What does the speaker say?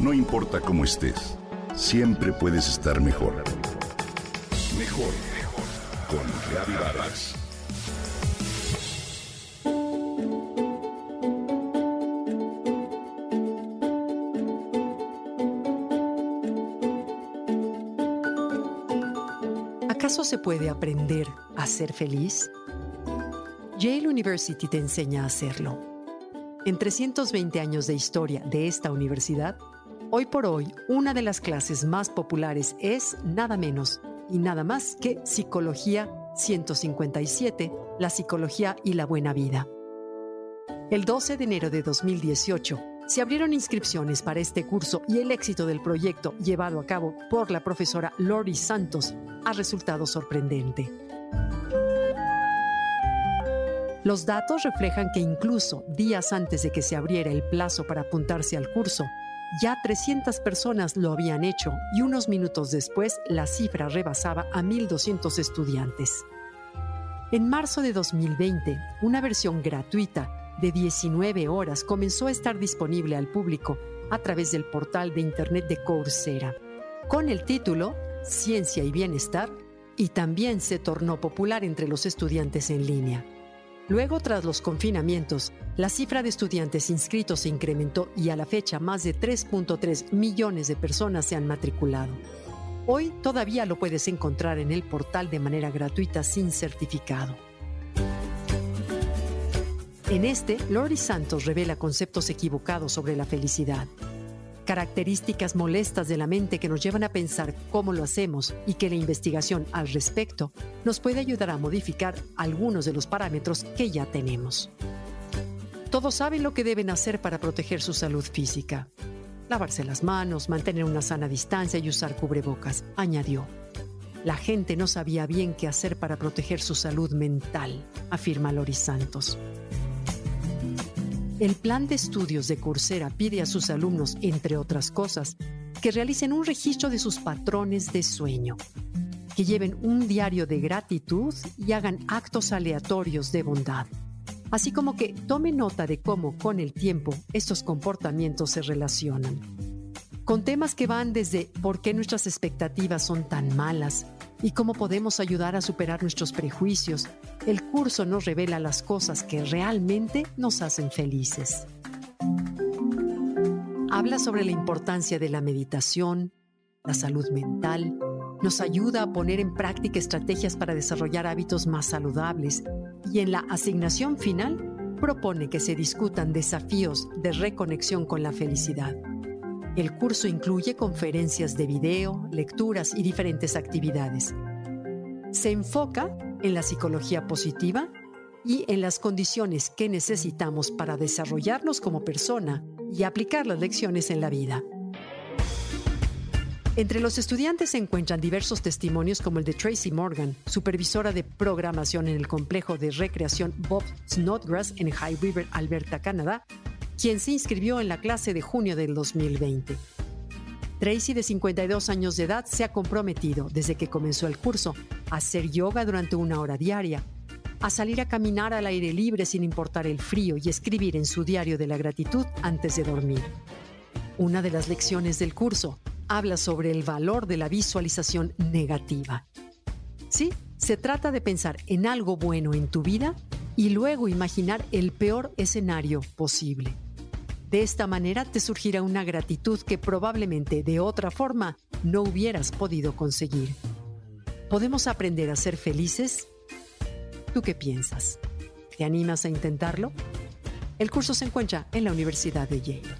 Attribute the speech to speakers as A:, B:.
A: No importa cómo estés, siempre puedes estar mejor. Mejor, mejor. Con Reavivadas.
B: ¿Acaso se puede aprender a ser feliz? Yale University te enseña a hacerlo. En 320 años de historia de esta universidad, hoy por hoy una de las clases más populares es nada menos y nada más que Psicología 157, la psicología y la buena vida. El 12 de enero de 2018, se abrieron inscripciones para este curso y el éxito del proyecto llevado a cabo por la profesora Lori Santos ha resultado sorprendente. Los datos reflejan que incluso días antes de que se abriera el plazo para apuntarse al curso, ya 300 personas lo habían hecho y unos minutos después la cifra rebasaba a 1.200 estudiantes. En marzo de 2020, una versión gratuita de 19 horas comenzó a estar disponible al público a través del portal de Internet de Coursera, con el título Ciencia y Bienestar, y también se tornó popular entre los estudiantes en línea. Luego, tras los confinamientos, la cifra de estudiantes inscritos se incrementó y a la fecha más de 3.3 millones de personas se han matriculado. Hoy todavía lo puedes encontrar en el portal de manera gratuita sin certificado. En este, Lori Santos revela conceptos equivocados sobre la felicidad, características molestas de la mente que nos llevan a pensar cómo lo hacemos y que la investigación al respecto nos puede ayudar a modificar algunos de los parámetros que ya tenemos. Todos saben lo que deben hacer para proteger su salud física. Lavarse las manos, mantener una sana distancia y usar cubrebocas, añadió. La gente no sabía bien qué hacer para proteger su salud mental, afirma Lori Santos. El plan de estudios de Coursera pide a sus alumnos, entre otras cosas, que realicen un registro de sus patrones de sueño, que lleven un diario de gratitud y hagan actos aleatorios de bondad, así como que tomen nota de cómo con el tiempo estos comportamientos se relacionan. Con temas que van desde por qué nuestras expectativas son tan malas, y cómo podemos ayudar a superar nuestros prejuicios, el curso nos revela las cosas que realmente nos hacen felices. Habla sobre la importancia de la meditación, la salud mental, nos ayuda a poner en práctica estrategias para desarrollar hábitos más saludables y en la asignación final propone que se discutan desafíos de reconexión con la felicidad. El curso incluye conferencias de video, lecturas y diferentes actividades. Se enfoca en la psicología positiva y en las condiciones que necesitamos para desarrollarnos como persona y aplicar las lecciones en la vida. Entre los estudiantes se encuentran diversos testimonios como el de Tracy Morgan, supervisora de programación en el complejo de recreación Bob Snodgrass en High River, Alberta, Canadá, quien se inscribió en la clase de junio del 2020. Tracy, de 52 años de edad, se ha comprometido desde que comenzó el curso a hacer yoga durante una hora diaria, a salir a caminar al aire libre sin importar el frío y escribir en su diario de la gratitud antes de dormir. Una de las lecciones del curso habla sobre el valor de la visualización negativa. Sí, se trata de pensar en algo bueno en tu vida y luego imaginar el peor escenario posible. De esta manera te surgirá una gratitud que probablemente de otra forma no hubieras podido conseguir. ¿Podemos aprender a ser felices? ¿Tú qué piensas? ¿Te animas a intentarlo? El curso se encuentra en la Universidad de Yale.